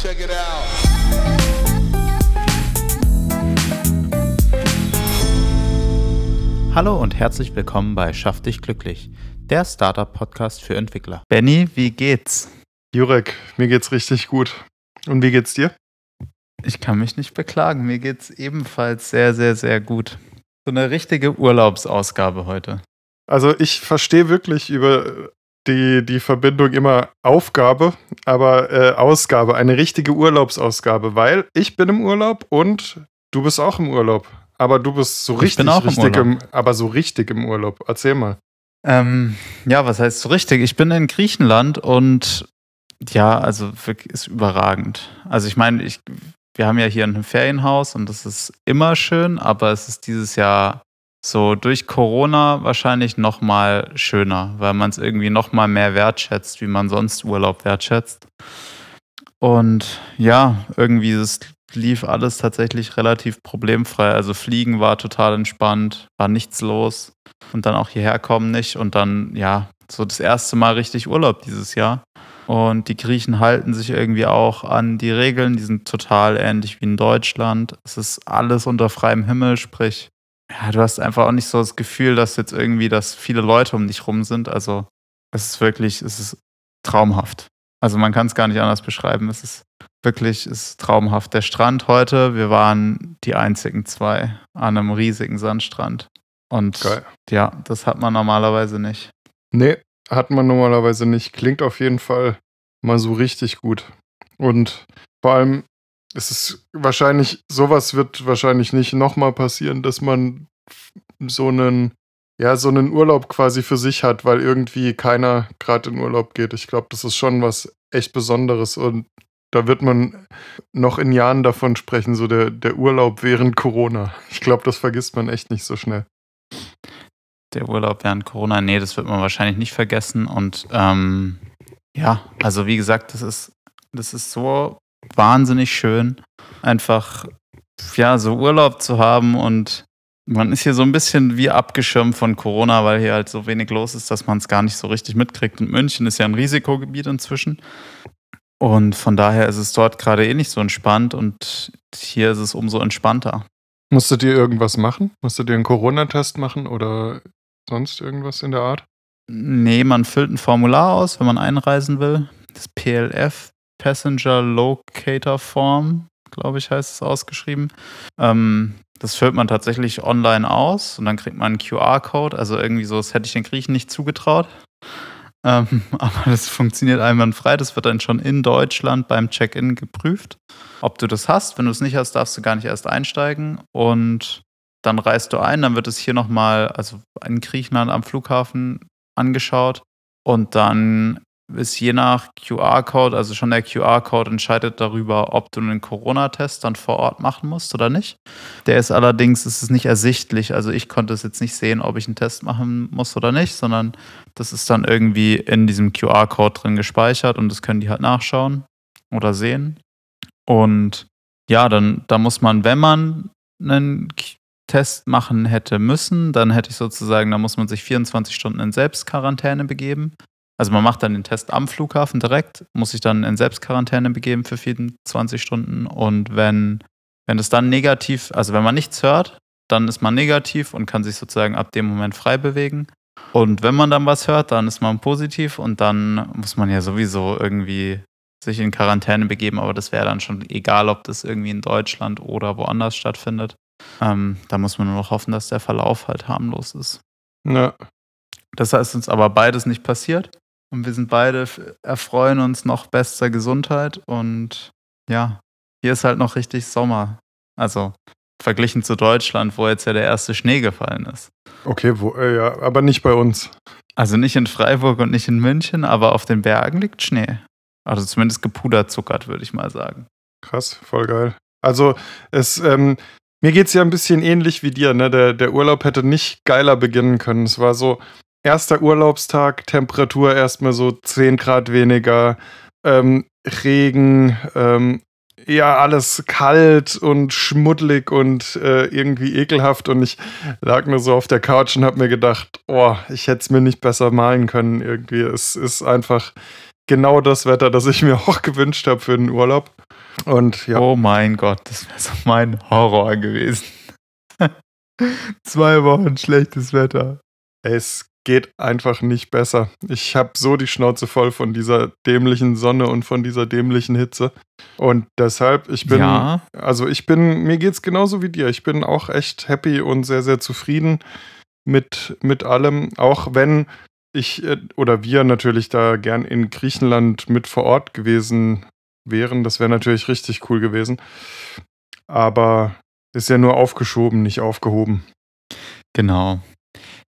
Check it out. Hallo und herzlich willkommen bei Schaff dich glücklich, der Startup-Podcast für Entwickler. Benny, wie geht's? Jurek, mir geht's richtig gut. Und wie geht's dir? Ich kann mich nicht beklagen. Mir geht's ebenfalls sehr, sehr, sehr gut. So eine richtige Urlaubsausgabe heute. Also ich verstehe wirklich über die, die Verbindung immer Aufgabe, aber äh, Ausgabe, eine richtige Urlaubsausgabe, weil ich bin im Urlaub und du bist auch im Urlaub. Aber du bist so richtig, ich richtig im Urlaub. im, aber so richtig im Urlaub. Erzähl mal. Ähm, ja, was heißt so richtig? Ich bin in Griechenland und ja, also wirklich ist überragend. Also ich meine, ich, wir haben ja hier ein Ferienhaus und das ist immer schön, aber es ist dieses Jahr so durch Corona wahrscheinlich noch mal schöner, weil man es irgendwie noch mal mehr wertschätzt, wie man sonst Urlaub wertschätzt. Und ja, irgendwie es lief alles tatsächlich relativ problemfrei. Also Fliegen war total entspannt, war nichts los und dann auch hierher kommen nicht und dann ja, so das erste Mal richtig Urlaub dieses Jahr. Und die Griechen halten sich irgendwie auch an die Regeln, die sind total ähnlich wie in Deutschland. Es ist alles unter freiem Himmel, sprich, ja, du hast einfach auch nicht so das Gefühl, dass jetzt irgendwie, dass viele Leute um dich rum sind. Also es ist wirklich, es ist traumhaft. Also man kann es gar nicht anders beschreiben. Es ist wirklich, es ist traumhaft. Der Strand heute, wir waren die einzigen zwei an einem riesigen Sandstrand. Und Geil. ja, das hat man normalerweise nicht. Nee, hat man normalerweise nicht. Klingt auf jeden Fall mal so richtig gut. Und vor allem ist es wahrscheinlich, sowas wird wahrscheinlich nicht nochmal passieren, dass man so einen, ja, so einen Urlaub quasi für sich hat, weil irgendwie keiner gerade in Urlaub geht. Ich glaube, das ist schon was echt Besonderes und da wird man noch in Jahren davon sprechen, so der, der Urlaub während Corona. Ich glaube, das vergisst man echt nicht so schnell. Der Urlaub während Corona, nee, das wird man wahrscheinlich nicht vergessen. Und ähm, ja, also wie gesagt, das ist, das ist so wahnsinnig schön, einfach ja, so Urlaub zu haben und man ist hier so ein bisschen wie abgeschirmt von Corona, weil hier halt so wenig los ist, dass man es gar nicht so richtig mitkriegt. Und München ist ja ein Risikogebiet inzwischen. Und von daher ist es dort gerade eh nicht so entspannt und hier ist es umso entspannter. Musstet ihr irgendwas machen? Musstet ihr einen Corona-Test machen oder sonst irgendwas in der Art? Nee, man füllt ein Formular aus, wenn man einreisen will. Das PLF, Passenger Locator Form, glaube ich, heißt es ausgeschrieben. Ähm, das füllt man tatsächlich online aus und dann kriegt man einen QR-Code. Also irgendwie so, das hätte ich den Griechen nicht zugetraut. Ähm, aber das funktioniert einwandfrei. Das wird dann schon in Deutschland beim Check-in geprüft, ob du das hast. Wenn du es nicht hast, darfst du gar nicht erst einsteigen. Und dann reist du ein, dann wird es hier nochmal, also in Griechenland am Flughafen angeschaut. Und dann ist je nach QR-Code, also schon der QR-Code entscheidet darüber, ob du einen Corona-Test dann vor Ort machen musst oder nicht. Der ist allerdings, ist es nicht ersichtlich. Also ich konnte es jetzt nicht sehen, ob ich einen Test machen muss oder nicht, sondern das ist dann irgendwie in diesem QR-Code drin gespeichert und das können die halt nachschauen oder sehen. Und ja, dann da muss man, wenn man einen Test machen hätte müssen, dann hätte ich sozusagen, da muss man sich 24 Stunden in Selbstquarantäne begeben. Also man macht dann den Test am Flughafen direkt, muss sich dann in Selbstquarantäne begeben für 24 Stunden und wenn, wenn es dann negativ, also wenn man nichts hört, dann ist man negativ und kann sich sozusagen ab dem Moment frei bewegen. Und wenn man dann was hört, dann ist man positiv und dann muss man ja sowieso irgendwie sich in Quarantäne begeben, aber das wäre dann schon egal, ob das irgendwie in Deutschland oder woanders stattfindet. Ähm, da muss man nur noch hoffen, dass der Verlauf halt harmlos ist. Ja. Das heißt uns aber beides nicht passiert. Und wir sind beide, erfreuen uns noch bester Gesundheit. Und ja, hier ist halt noch richtig Sommer. Also verglichen zu Deutschland, wo jetzt ja der erste Schnee gefallen ist. Okay, wo, äh, ja, aber nicht bei uns. Also nicht in Freiburg und nicht in München, aber auf den Bergen liegt Schnee. Also zumindest gepuderzuckert, würde ich mal sagen. Krass, voll geil. Also, es, ähm, mir geht es ja ein bisschen ähnlich wie dir, ne? Der, der Urlaub hätte nicht geiler beginnen können. Es war so, erster Urlaubstag, Temperatur erstmal so 10 Grad weniger, ähm, Regen, ähm, ja, alles kalt und schmuddelig und äh, irgendwie ekelhaft. Und ich lag nur so auf der Couch und habe mir gedacht, oh, ich hätte es mir nicht besser malen können. Irgendwie, es ist einfach genau das Wetter, das ich mir auch gewünscht habe für den Urlaub. Und ja. Oh mein Gott, das wäre so mein Horror gewesen. Zwei Wochen schlechtes Wetter. Es geht einfach nicht besser. Ich habe so die Schnauze voll von dieser dämlichen Sonne und von dieser dämlichen Hitze. Und deshalb, ich bin, Ja. also ich bin, mir geht's genauso wie dir. Ich bin auch echt happy und sehr, sehr zufrieden mit, mit allem. Auch wenn ich äh, oder wir natürlich da gern in Griechenland mit vor Ort gewesen wären. Das wäre natürlich richtig cool gewesen. Aber ist ja nur aufgeschoben, nicht aufgehoben. Genau.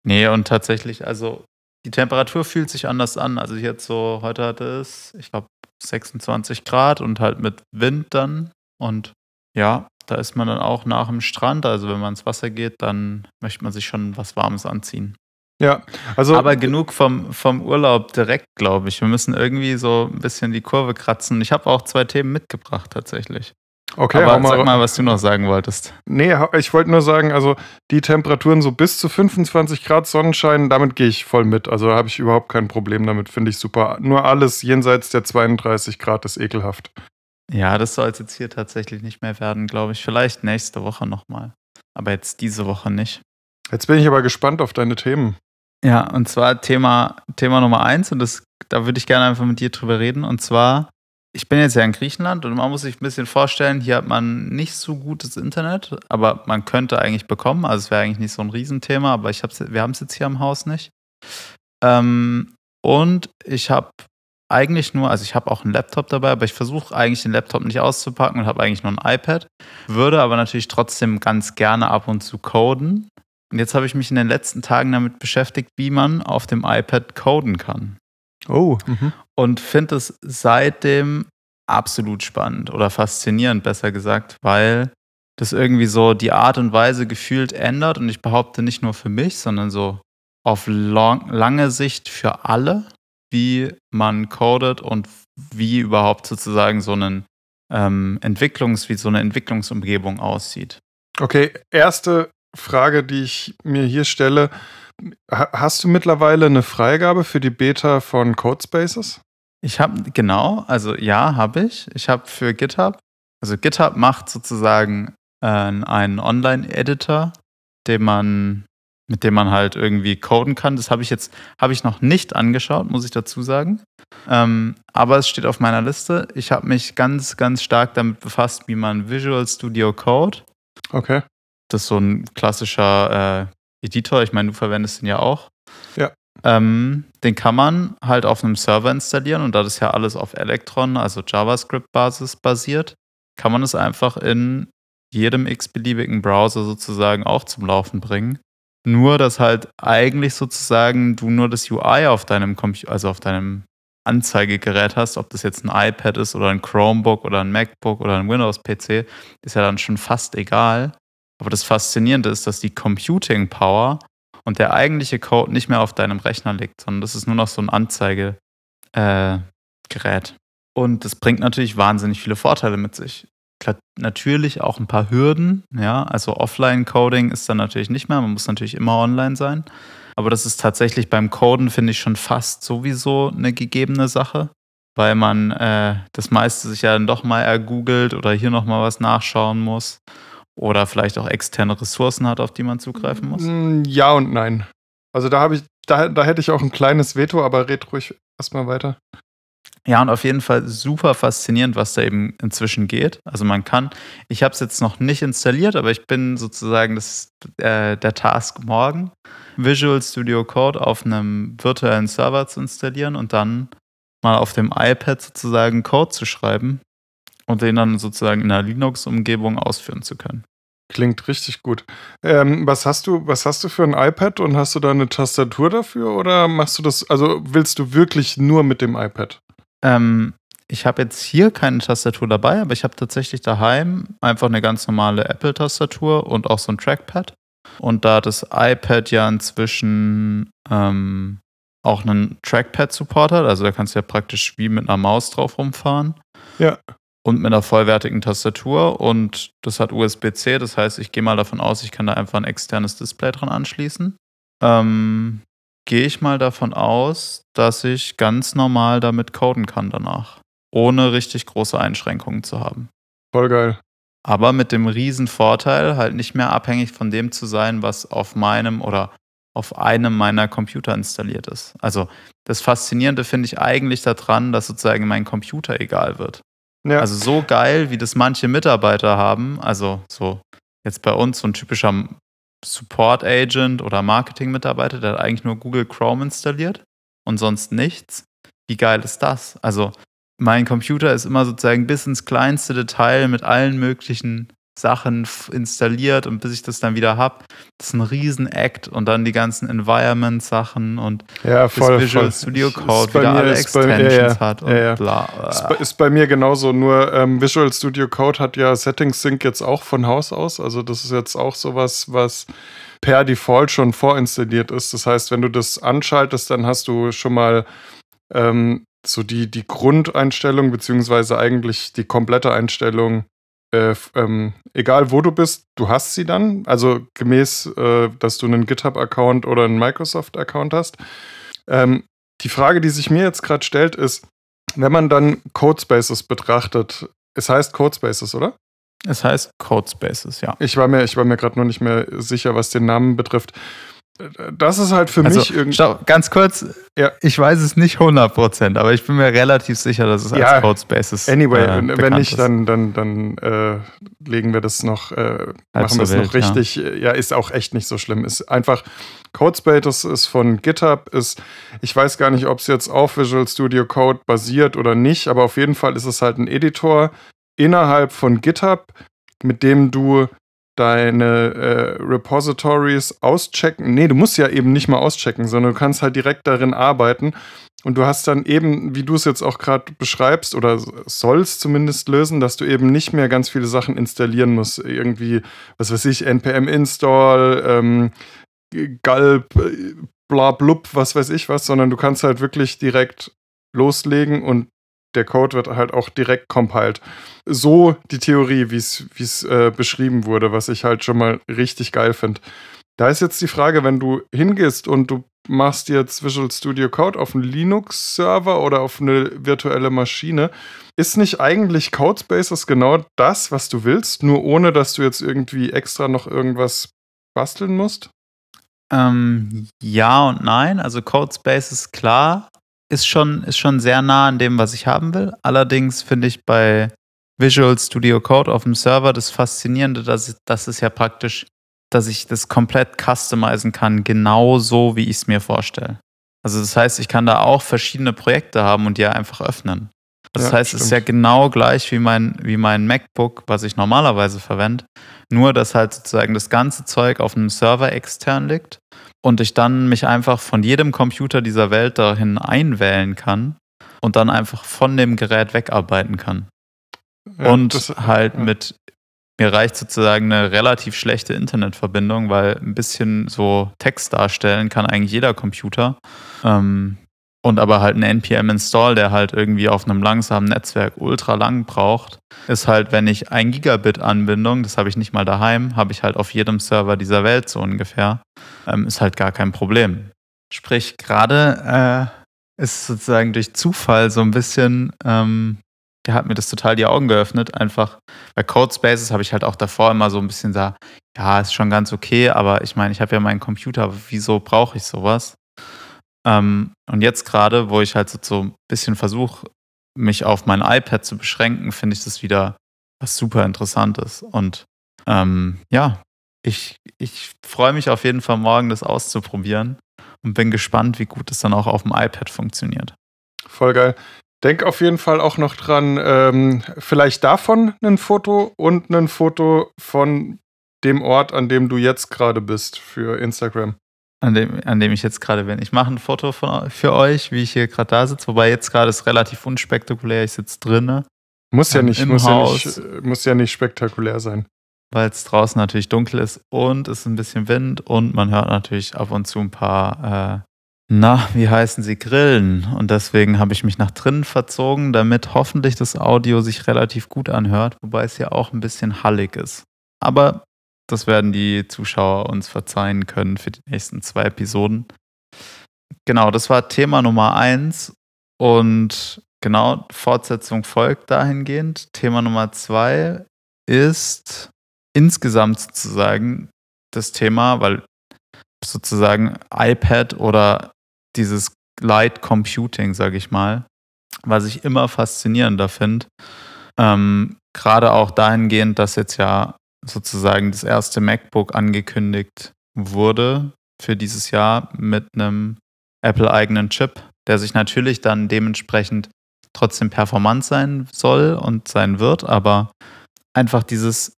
Nee, und tatsächlich, also die Temperatur fühlt sich anders an. Also jetzt so, heute hatte es, ich glaube, 26 Grad und halt mit Wind dann. Und ja, da ist man dann auch nach dem Strand. Also wenn man ins Wasser geht, dann möchte man sich schon was Warmes anziehen. Ja, also Aber genug vom, vom Urlaub direkt, glaube ich. Wir müssen irgendwie so ein bisschen die Kurve kratzen. Ich habe auch zwei Themen mitgebracht tatsächlich. Okay, Aber sag mal, was du noch sagen wolltest. Nee, ich wollte nur sagen, also die Temperaturen so bis zu 25 Grad Sonnenschein, damit gehe ich voll mit. Also habe ich überhaupt kein Problem damit, finde ich super. Nur alles jenseits der 32 Grad ist ekelhaft. Ja, das soll es jetzt hier tatsächlich nicht mehr werden, glaube ich. Vielleicht nächste Woche nochmal. Aber jetzt diese Woche nicht. Jetzt bin ich aber gespannt auf deine Themen. Ja, und zwar Thema, Thema Nummer eins, und das, da würde ich gerne einfach mit dir drüber reden. Und zwar, ich bin jetzt ja in Griechenland und man muss sich ein bisschen vorstellen, hier hat man nicht so gutes Internet, aber man könnte eigentlich bekommen. Also es wäre eigentlich nicht so ein Riesenthema, aber ich hab's, wir haben es jetzt hier am Haus nicht. Ähm, und ich habe eigentlich nur, also ich habe auch einen Laptop dabei, aber ich versuche eigentlich den Laptop nicht auszupacken und habe eigentlich nur ein iPad. Würde aber natürlich trotzdem ganz gerne ab und zu coden. Und jetzt habe ich mich in den letzten Tagen damit beschäftigt, wie man auf dem iPad coden kann. Oh, mhm. Und finde es seitdem absolut spannend oder faszinierend, besser gesagt, weil das irgendwie so die Art und Weise gefühlt ändert. Und ich behaupte nicht nur für mich, sondern so auf long, lange Sicht für alle, wie man codet und wie überhaupt sozusagen so einen ähm, Entwicklungs, wie so eine Entwicklungsumgebung aussieht. okay. Erste Frage, die ich mir hier stelle. Ha- Hast du mittlerweile eine Freigabe für die Beta von Codespaces? Ich habe, genau, also ja, habe ich. Ich habe für GitHub, also GitHub macht sozusagen äh, einen Online-Editor, den man, mit dem man halt irgendwie coden kann. Das habe ich jetzt, habe ich noch nicht angeschaut, muss ich dazu sagen. Ähm, aber es steht auf meiner Liste. Ich habe mich ganz, ganz stark damit befasst, wie man Visual Studio Code, Okay. das ist so ein klassischer äh, Editor, ich meine, du verwendest den ja auch. Ja. Ähm, den kann man halt auf einem Server installieren und da das ja alles auf Electron, also JavaScript-Basis basiert, kann man es einfach in jedem x-beliebigen Browser sozusagen auch zum Laufen bringen. Nur, dass halt eigentlich sozusagen du nur das UI auf deinem Computer, also auf deinem Anzeigegerät hast, ob das jetzt ein iPad ist oder ein Chromebook oder ein MacBook oder ein Windows-PC, ist ja dann schon fast egal. Aber das Faszinierende ist, dass die Computing Power und der eigentliche Code nicht mehr auf deinem Rechner liegt, sondern das ist nur noch so ein Anzeigegerät. Äh, und das bringt natürlich wahnsinnig viele Vorteile mit sich. Klar, natürlich auch ein paar Hürden, ja, also Offline-Coding ist dann natürlich nicht mehr, man muss natürlich immer online sein. Aber das ist tatsächlich beim Coden, finde ich, schon fast sowieso eine gegebene Sache, weil man äh, das meiste sich ja dann doch mal ergoogelt oder hier nochmal was nachschauen muss oder vielleicht auch externe Ressourcen hat, auf die man zugreifen muss. Mm, Ja und nein. Also da habe ich, da, da hätte ich auch ein kleines Veto, aber red ruhig erstmal weiter. Ja, und auf jeden Fall super faszinierend, was da eben inzwischen geht. Also man kann, ich habe es jetzt noch nicht installiert, aber ich bin sozusagen das, äh, der Task morgen, Visual Studio Code auf einem virtuellen Server zu installieren und dann mal auf dem iPad sozusagen Code zu schreiben und den dann sozusagen in einer Linux-Umgebung ausführen zu können. Klingt richtig gut. Ähm, was hast du, was hast du für ein iPad und hast du da eine Tastatur dafür oder machst du das, also willst du wirklich nur mit dem iPad? Ähm, ich habe jetzt hier keine Tastatur dabei, aber ich habe tatsächlich daheim einfach eine ganz normale Apple-Tastatur und auch so ein Trackpad. Und da das iPad ja inzwischen ähm, auch einen Trackpad-Support hat, also da kannst du ja praktisch wie mit einer Maus drauf rumfahren. Ja. Und mit einer vollwertigen Tastatur und das hat USB-C, das heißt, ich gehe mal davon aus, ich kann da einfach ein externes Display dran anschließen. Ähm, gehe ich mal davon aus, dass ich ganz normal damit coden kann danach, ohne richtig große Einschränkungen zu haben. Voll geil. Aber mit dem riesen Vorteil, halt nicht mehr abhängig von dem zu sein, was auf meinem oder auf einem meiner Computer installiert ist. Also das Faszinierende finde ich eigentlich daran, dass sozusagen mein Computer egal wird. Ja. Also so geil, wie das manche Mitarbeiter haben, also so jetzt bei uns so ein typischer Support Agent oder Marketing-Mitarbeiter, der hat eigentlich nur Google Chrome installiert und sonst nichts. Wie geil ist das? Also mein Computer ist immer sozusagen bis ins kleinste Detail mit allen möglichen Sachen installiert und bis ich das dann wieder habe, das ist ein Riesen-Act und dann die ganzen Environment-Sachen und ja, voll, Visual voll. Studio Code wieder alle Extensions bei, ja, ja, hat und ja, bla. Ist bei, ist bei, mir genauso, nur ähm, Visual Studio Code hat ja Settings Sync jetzt auch von Haus aus, also das ist jetzt auch sowas, was per Default schon vorinstalliert ist. Das heißt, wenn du das anschaltest, dann hast du schon mal ähm, so die, die Grundeinstellung, beziehungsweise eigentlich die komplette Einstellung äh, ähm, egal wo du bist, du hast sie dann. Also gemäß, äh, dass du einen GitHub-Account oder einen Microsoft-Account hast. Ähm, die Frage, die sich mir jetzt gerade stellt, ist, wenn man dann Codespaces betrachtet, es heißt Codespaces, oder? Es heißt Codespaces, ja. Ich war mir, ich war mir gerade noch nicht mehr sicher, was den Namen betrifft das ist halt für also, mich irgendwie. Schau, ganz kurz, ja. ich weiß es nicht 100%, aber ich bin mir relativ sicher, dass es ja, als Codespaces Anyway, äh, wenn nicht, dann, dann, dann äh, legen wir das noch, äh, machen wir es noch richtig. Ja. ja. ist auch echt nicht so schlimm. Ist einfach, Codespaces ist von GitHub, ist, ich weiß gar nicht, ob es jetzt auf Visual Studio Code basiert oder nicht, aber auf jeden Fall ist es halt ein Editor innerhalb von GitHub, mit dem du deine äh, Repositories auschecken. Nee, du musst ja eben nicht mal auschecken, sondern du kannst halt direkt darin arbeiten. Und du hast dann eben, wie du es jetzt auch gerade beschreibst, oder sollst zumindest lösen, dass du eben nicht mehr ganz viele Sachen installieren musst. Irgendwie, was weiß ich, npm install, ähm, gulp, bla blub, was weiß ich was, sondern du kannst halt wirklich direkt loslegen und der Code wird halt auch direkt compiled. So die Theorie, wie es äh, beschrieben wurde, was ich halt schon mal richtig geil finde. Da ist jetzt die Frage, wenn du hingehst und du machst jetzt Visual Studio Code auf einen Linux-Server oder auf eine virtuelle Maschine, ist nicht eigentlich Codespaces genau das, was du willst, nur ohne dass du jetzt irgendwie extra noch irgendwas basteln musst? Ähm, ja und nein. Also Codespaces, klar, ist schon, ist schon sehr nah an dem, was ich haben will. Allerdings finde ich bei Visual Studio Code auf dem Server das Faszinierende, dass, dass es ja praktisch, dass ich das komplett customizen kann, genau so, wie ich es mir vorstelle. Also das heißt, ich kann da auch verschiedene Projekte haben und die einfach öffnen. Das ja, heißt, stimmt. es ist ja genau gleich wie mein, wie mein MacBook, was ich normalerweise verwende. Nur, dass halt sozusagen das ganze Zeug auf einem Server extern liegt und ich dann mich einfach von jedem Computer dieser Welt dahin einwählen kann und dann einfach von dem Gerät wegarbeiten kann. Ja, und das, halt ja. mit, mir reicht sozusagen eine relativ schlechte Internetverbindung, weil ein bisschen so Text darstellen kann eigentlich jeder Computer. Ähm, und aber halt ein NPM-Install, der halt irgendwie auf einem langsamen Netzwerk ultra lang braucht, ist halt, wenn ich ein Gigabit Anbindung, das habe ich nicht mal daheim, habe ich halt auf jedem Server dieser Welt so ungefähr, ähm, ist halt gar kein Problem. Sprich, gerade äh, ist sozusagen durch Zufall so ein bisschen, ähm, der hat mir das total die Augen geöffnet. Einfach bei Codespaces habe ich halt auch davor immer so ein bisschen da, ja, ist schon ganz okay, aber ich meine, ich habe ja meinen Computer, wieso brauche ich sowas? Ähm, und jetzt gerade, wo ich halt so ein bisschen versuche, mich auf mein iPad zu beschränken, finde ich das wieder was super Interessantes. Und ähm, ja, ich, ich freue mich auf jeden Fall morgen, das auszuprobieren und bin gespannt, wie gut es dann auch auf dem iPad funktioniert. Voll geil. Denk auf jeden Fall auch noch dran, ähm, vielleicht davon ein Foto und ein Foto von dem Ort, an dem du jetzt gerade bist für Instagram an dem, an dem ich jetzt gerade bin. Ich mache ein Foto von, für euch, wie ich hier gerade da sitze, wobei jetzt gerade ist relativ unspektakulär. Ich sitze drinnen. Muss ja ähm, nicht, muss ja nicht, muss ja nicht spektakulär sein. Weil es draußen natürlich dunkel ist und es ist ein bisschen Wind und man hört natürlich ab und zu ein paar, äh, na, wie heißen sie, Grillen. Und deswegen habe ich mich nach drinnen verzogen, damit hoffentlich das Audio sich relativ gut anhört, wobei es ja auch ein bisschen hallig ist. Aber das werden die Zuschauer uns verzeihen können für die nächsten zwei Episoden. Genau, das war Thema Nummer eins. Und genau, Fortsetzung folgt dahingehend. Thema Nummer zwei ist insgesamt sozusagen das Thema, weil sozusagen iPad oder dieses Light Computing, sage ich mal, was ich immer faszinierender finde. Ähm, Gerade auch dahingehend, dass jetzt ja sozusagen das erste MacBook angekündigt wurde für dieses Jahr mit einem Apple-eigenen Chip, der sich natürlich dann dementsprechend trotzdem performant sein soll und sein wird, aber einfach dieses,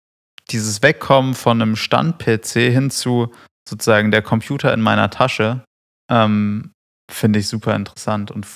dieses Wegkommen von einem Stand-PC hin zu sozusagen der Computer in meiner Tasche, ähm, finde ich super interessant und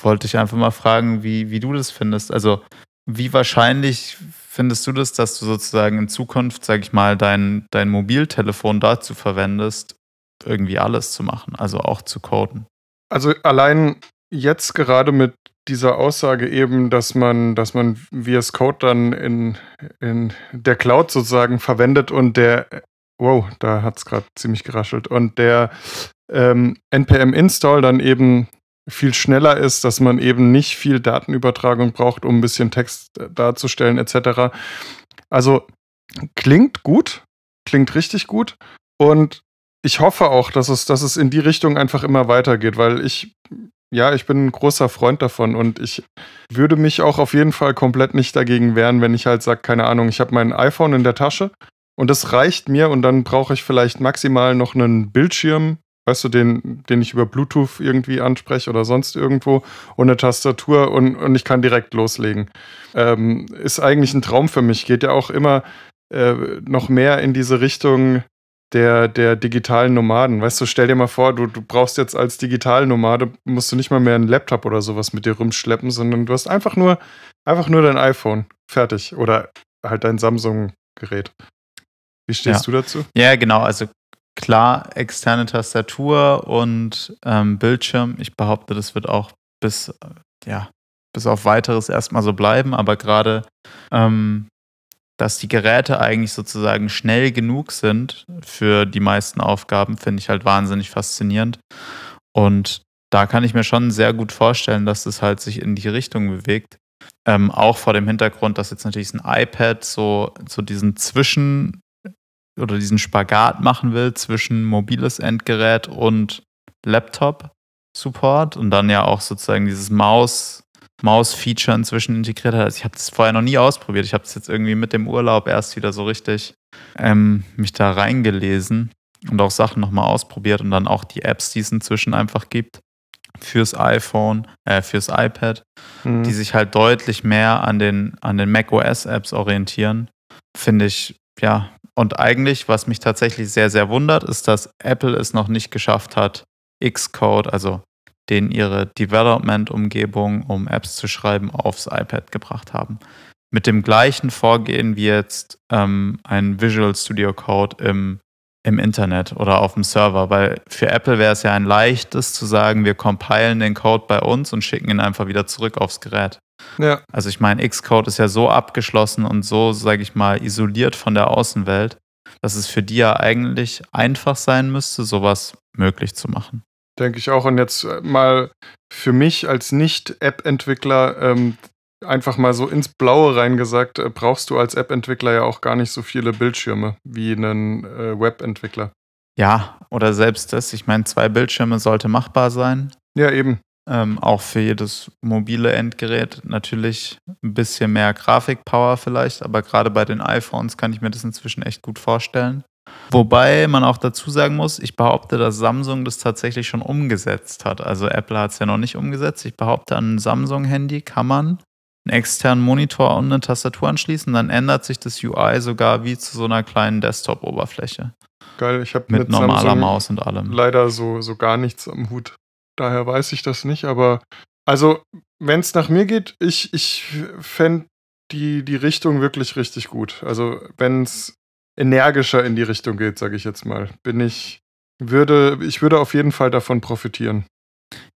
wollte ich einfach mal fragen, wie, wie du das findest. Also, wie wahrscheinlich findest du das, dass du sozusagen in Zukunft, sag ich mal, dein, dein Mobiltelefon dazu verwendest, irgendwie alles zu machen, also auch zu coden? Also allein jetzt gerade mit dieser Aussage eben, dass man, dass man VS Code dann in, in der Cloud sozusagen verwendet und der, wow, da hat es gerade ziemlich geraschelt, und der ähm, NPM-Install dann eben viel schneller ist, dass man eben nicht viel Datenübertragung braucht, um ein bisschen Text darzustellen etc. Also klingt gut, klingt richtig gut und ich hoffe auch, dass es, dass es in die Richtung einfach immer weitergeht, weil ich, ja, ich bin ein großer Freund davon und ich würde mich auch auf jeden Fall komplett nicht dagegen wehren, wenn ich halt sage, keine Ahnung, ich habe mein iPhone in der Tasche und das reicht mir und dann brauche ich vielleicht maximal noch einen Bildschirm weißt du, den, den ich über Bluetooth irgendwie anspreche oder sonst irgendwo und eine Tastatur und, und ich kann direkt loslegen. Ähm, ist eigentlich ein Traum für mich. Geht ja auch immer äh, noch mehr in diese Richtung der, der digitalen Nomaden. Weißt du, stell dir mal vor, du, du brauchst jetzt als Digitalnomade, musst du nicht mal mehr einen Laptop oder sowas mit dir rumschleppen, sondern du hast einfach nur, einfach nur dein iPhone. Fertig. Oder halt dein Samsung-Gerät. Wie stehst ja. du dazu? Ja, genau. Also klar externe Tastatur und ähm, Bildschirm. Ich behaupte, das wird auch bis, ja, bis auf weiteres erstmal so bleiben, aber gerade, ähm, dass die Geräte eigentlich sozusagen schnell genug sind für die meisten Aufgaben, finde ich halt wahnsinnig faszinierend. Und da kann ich mir schon sehr gut vorstellen, dass das halt sich in die Richtung bewegt. Ähm, auch vor dem Hintergrund, dass jetzt natürlich ein iPad so, so diesen Zwischen, oder diesen Spagat machen will zwischen mobiles Endgerät und Laptop-Support und dann ja auch sozusagen dieses Maus, Maus-Feature inzwischen integriert hat. Also ich habe das vorher noch nie ausprobiert. Ich habe es jetzt irgendwie mit dem Urlaub erst wieder so richtig ähm, mich da reingelesen und auch Sachen nochmal ausprobiert und dann auch die Apps, die es inzwischen einfach gibt fürs iPhone, äh, fürs iPad, mhm. die sich halt deutlich mehr an den, an den macOS-Apps orientieren, finde ich ja und eigentlich, was mich tatsächlich sehr, sehr wundert, ist, dass Apple es noch nicht geschafft hat, Xcode, also den ihre Development-Umgebung, um Apps zu schreiben, aufs iPad gebracht haben. Mit dem gleichen Vorgehen wie jetzt ähm, ein Visual Studio Code im, im Internet oder auf dem Server, weil für Apple wäre es ja ein leichtes zu sagen, wir compilen den Code bei uns und schicken ihn einfach wieder zurück aufs Gerät. Ja. Also ich meine, Xcode ist ja so abgeschlossen und so, sage ich mal, isoliert von der Außenwelt, dass es für die ja eigentlich einfach sein müsste, sowas möglich zu machen. Denke ich auch. Und jetzt äh, mal für mich als Nicht-App-Entwickler ähm, einfach mal so ins Blaue reingesagt, äh, brauchst du als App-Entwickler ja auch gar nicht so viele Bildschirme wie einen äh, Web-Entwickler. Ja, oder selbst das. Ich meine, zwei Bildschirme sollte machbar sein. Ja, eben. Ähm, auch für jedes mobile Endgerät natürlich ein bisschen mehr Grafikpower vielleicht, aber gerade bei den iPhones kann ich mir das inzwischen echt gut vorstellen. Wobei man auch dazu sagen muss, ich behaupte, dass Samsung das tatsächlich schon umgesetzt hat. Also Apple hat es ja noch nicht umgesetzt. Ich behaupte, an einem Samsung-Handy kann man einen externen Monitor und eine Tastatur anschließen, dann ändert sich das UI sogar wie zu so einer kleinen Desktop-Oberfläche. Geil, ich habe mit, mit normaler Samsung Maus und allem. Leider so, so gar nichts am Hut. Daher weiß ich das nicht, aber also, wenn es nach mir geht, ich, ich fände die, die Richtung wirklich richtig gut. Also, wenn es energischer in die Richtung geht, sage ich jetzt mal, bin ich, würde, ich würde auf jeden Fall davon profitieren.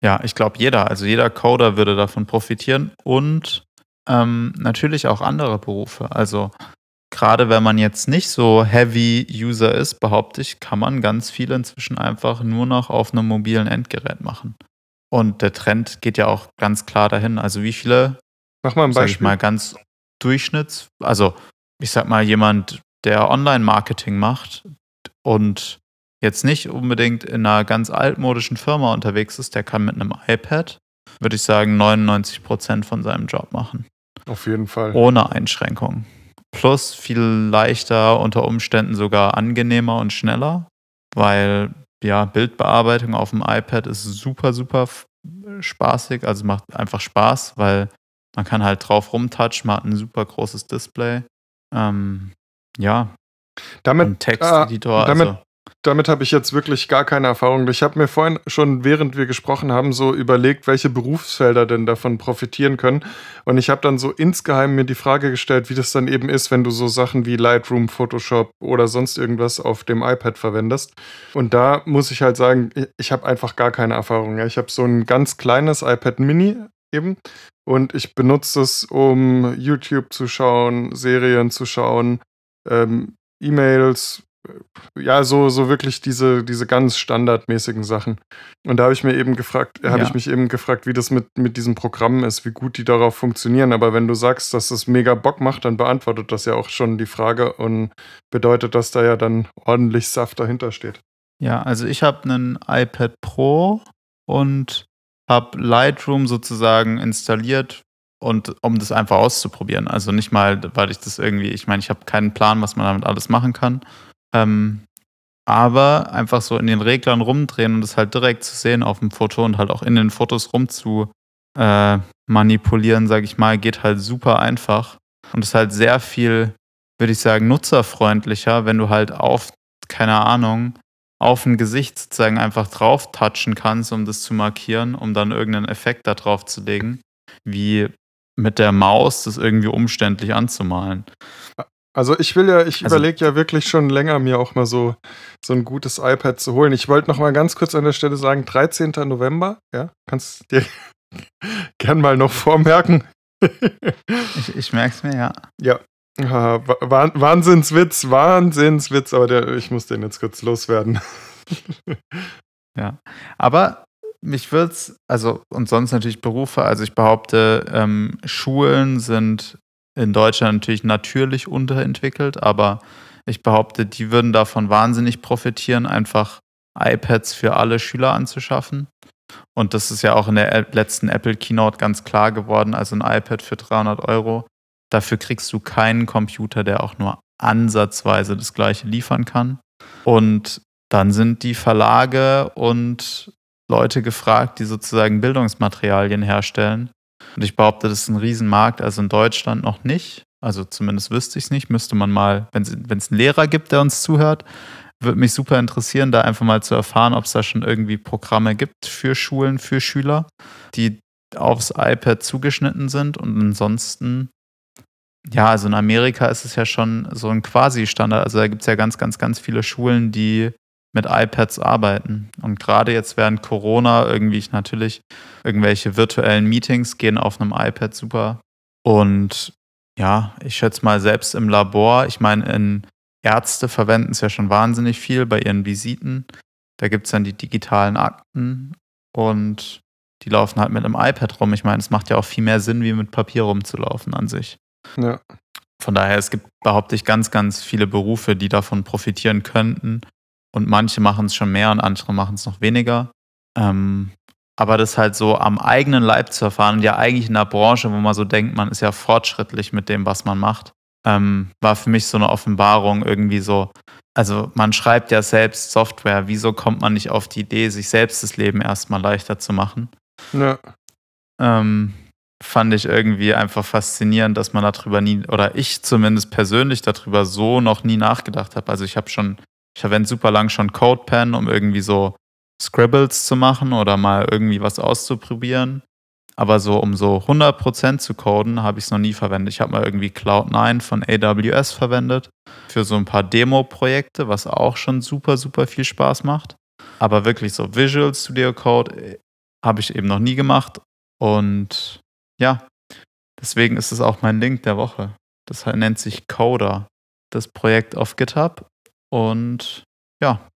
Ja, ich glaube, jeder, also jeder Coder würde davon profitieren und ähm, natürlich auch andere Berufe. Also gerade wenn man jetzt nicht so Heavy User ist, behaupte ich, kann man ganz viel inzwischen einfach nur noch auf einem mobilen Endgerät machen. Und der Trend geht ja auch ganz klar dahin. Also wie viele, Mach mal ein sag ich Beispiel. mal, ganz Durchschnitts, also ich sag mal, jemand, der Online-Marketing macht und jetzt nicht unbedingt in einer ganz altmodischen Firma unterwegs ist, der kann mit einem iPad, würde ich sagen, 99 Prozent von seinem Job machen. Auf jeden Fall. Ohne Einschränkungen. Plus viel leichter, unter Umständen sogar angenehmer und schneller, weil ja, Bildbearbeitung auf dem iPad ist super, super spaßig. Also macht einfach Spaß, weil man kann halt drauf rumtouchen, man hat ein super großes Display. Ähm, ja, Damit, und Texteditor. damit- also, damit habe ich jetzt wirklich gar keine Erfahrung. Ich habe mir vorhin schon, während wir gesprochen haben, so überlegt, welche Berufsfelder denn davon profitieren können. Und ich habe dann so insgeheim mir die Frage gestellt, wie das dann eben ist, wenn du so Sachen wie Lightroom, Photoshop oder sonst irgendwas auf dem iPad verwendest. Und da muss ich halt sagen, ich- habe einfach gar keine Erfahrung. Ich habe so ein ganz kleines iPad Mini eben. Und ich benutze es, um YouTube zu schauen, Serien zu schauen, ähm, E-Mails, ja, so, so wirklich diese, diese ganz standardmäßigen Sachen. Und da habe ich mir eben gefragt, habe Ja. ich mich eben gefragt, wie das mit, mit diesen Programmen ist, wie gut die darauf funktionieren. Aber wenn du sagst, dass das mega Bock macht, dann beantwortet das ja auch schon die Frage und bedeutet, dass da ja dann ordentlich Saft dahinter steht. ja, also ich habe einen iPad Pro und habe Lightroom sozusagen installiert und um das einfach auszuprobieren. Also nicht mal, weil ich das irgendwie, ich meine, ich habe keinen Plan, was man damit alles machen kann. Ähm, aber einfach so in den Reglern rumdrehen und es halt direkt zu sehen auf dem Foto und halt auch in den Fotos rum zu äh, manipulieren, sage ich mal, geht halt super einfach und ist halt sehr viel, würde ich sagen, nutzerfreundlicher, wenn du halt auf, keine Ahnung, auf ein Gesicht sozusagen einfach drauf touchen kannst, um das zu markieren, um dann irgendeinen Effekt da drauf zu legen, wie mit der Maus das irgendwie umständlich anzumalen. Also ich will ja, ich Also- überlege ja wirklich schon länger, mir auch mal so, so ein gutes iPad zu holen. Ich wollte noch mal ganz kurz an der Stelle sagen, 13. November, ja, kannst dir gern mal noch vormerken. Ich, ich merke es mir, ja. ja. Ah, Wa- Wah- Wahnsinnswitz, Wahnsinnswitz, aber der, ich muss den jetzt kurz loswerden. Aber mich wird's, also und sonst natürlich Berufe, also ich behaupte, ähm, Schulen sind in Deutschland natürlich natürlich unterentwickelt, aber ich behaupte, die würden davon wahnsinnig profitieren, einfach iPads für alle Schüler anzuschaffen. Und das ist ja auch in der letzten Apple Keynote ganz klar geworden. Also ein iPad für 300 Euro. Dafür kriegst du keinen Computer, der auch nur ansatzweise das gleiche liefern kann. Und dann sind die Verlage und Leute gefragt, die sozusagen Bildungsmaterialien herstellen. Und ich behaupte, das ist ein Riesenmarkt, also in Deutschland noch nicht. Also zumindest wüsste ich es nicht. Müsste man mal, wenn es einen Lehrer gibt, der uns zuhört, würde mich super interessieren, da einfach mal zu erfahren, ob es da schon irgendwie Programme gibt für Schulen, für Schüler, die aufs iPad zugeschnitten sind. Und ansonsten, ja, also in Amerika ist es ja schon so ein Quasi-Standard. Also da gibt es ja ganz, ganz, ganz viele Schulen, die mit iPads arbeiten. Und gerade jetzt während Corona irgendwie natürlich irgendwelche virtuellen Meetings gehen auf einem iPad super. Und ja, ich schätze mal selbst im Labor, ich meine, in Ärzte verwenden es ja schon wahnsinnig viel bei ihren Visiten. Da gibt es dann die digitalen Akten und die laufen halt mit einem iPad rum. Ich meine, es macht ja auch viel mehr Sinn, wie mit Papier rumzulaufen an sich. Ja. Von daher, es gibt, behaupte ich, ganz, ganz viele Berufe, die davon profitieren könnten. Und manche machen es schon mehr und andere machen es noch weniger. Ähm, aber das halt so am eigenen Leib zu erfahren und ja eigentlich in einer Branche, wo man so denkt, man ist ja fortschrittlich mit dem, was man macht, ähm, war für mich so eine Offenbarung irgendwie so. Also man schreibt ja selbst Software. Wieso kommt man nicht auf die Idee, sich selbst das Leben erstmal leichter zu machen? Ja. ähm, fand ich irgendwie einfach faszinierend, dass man darüber nie, oder ich zumindest persönlich darüber so noch nie nachgedacht habe. Also ich habe schon, ich verwende super lang schon CodePen, um irgendwie so Scribbles zu machen oder mal irgendwie was auszuprobieren. Aber so, um so 100% zu coden, habe ich es noch nie verwendet. Ich habe mal irgendwie Cloud9 von AWS verwendet für so ein paar Demo-Projekte, was auch schon super, super viel Spaß macht. Aber wirklich so Visual Studio Code äh, habe ich eben noch nie gemacht. Und ja, deswegen ist es auch mein Link der Woche. Das nennt sich Coder, das Projekt auf GitHub. Und ja,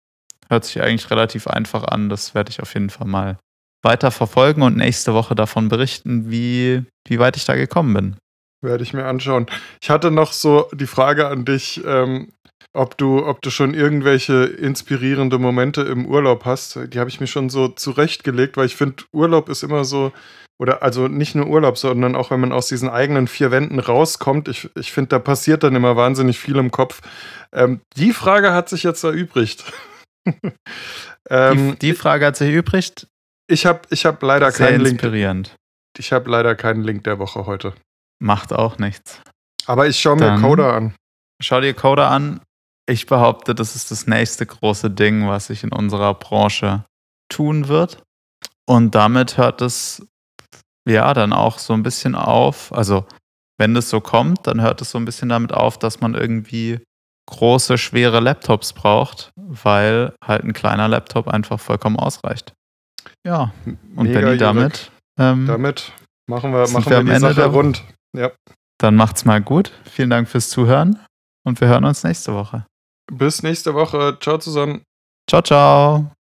hört sich eigentlich relativ einfach an. Das werde ich auf jeden Fall mal weiter verfolgen und nächste Woche davon berichten, wie, wie weit ich da gekommen bin. Werde ich mir anschauen. Ich hatte noch so die Frage an dich, ähm, ob du, ob du schon irgendwelche inspirierende Momente im Urlaub hast. Die habe ich mir schon so zurechtgelegt, weil ich finde, Urlaub ist immer so, oder also nicht nur Urlaub, sondern auch wenn man aus diesen eigenen vier Wänden rauskommt. Ich, ich finde, da passiert dann immer wahnsinnig viel im Kopf. Ähm, die Frage hat sich jetzt erübrigt. ähm, die, die, Frage hat sich erübrigt. Ich habe ich hab leider Sehr keinen inspirierend. Link. Ich habe leider keinen Link der Woche heute. Macht auch nichts. Aber ich schaue mir Coda an. Schau dir Coda an. Ich behaupte, das ist das nächste große Ding, was sich in unserer Branche tun wird. Und damit hört es ja dann auch so ein bisschen auf. Also, wenn das so kommt, dann hört es so ein bisschen damit auf, dass man irgendwie große, schwere Laptops braucht, weil halt ein kleiner Laptop einfach vollkommen ausreicht. Ja, und Mega Benny, damit. Ähm, damit machen wir, machen wir, wir die Ende Sache rund. Ja. Dann macht's mal gut. Vielen Dank fürs Zuhören und wir hören uns nächste Woche. Bis nächste Woche. Ciao zusammen. Ciao, ciao.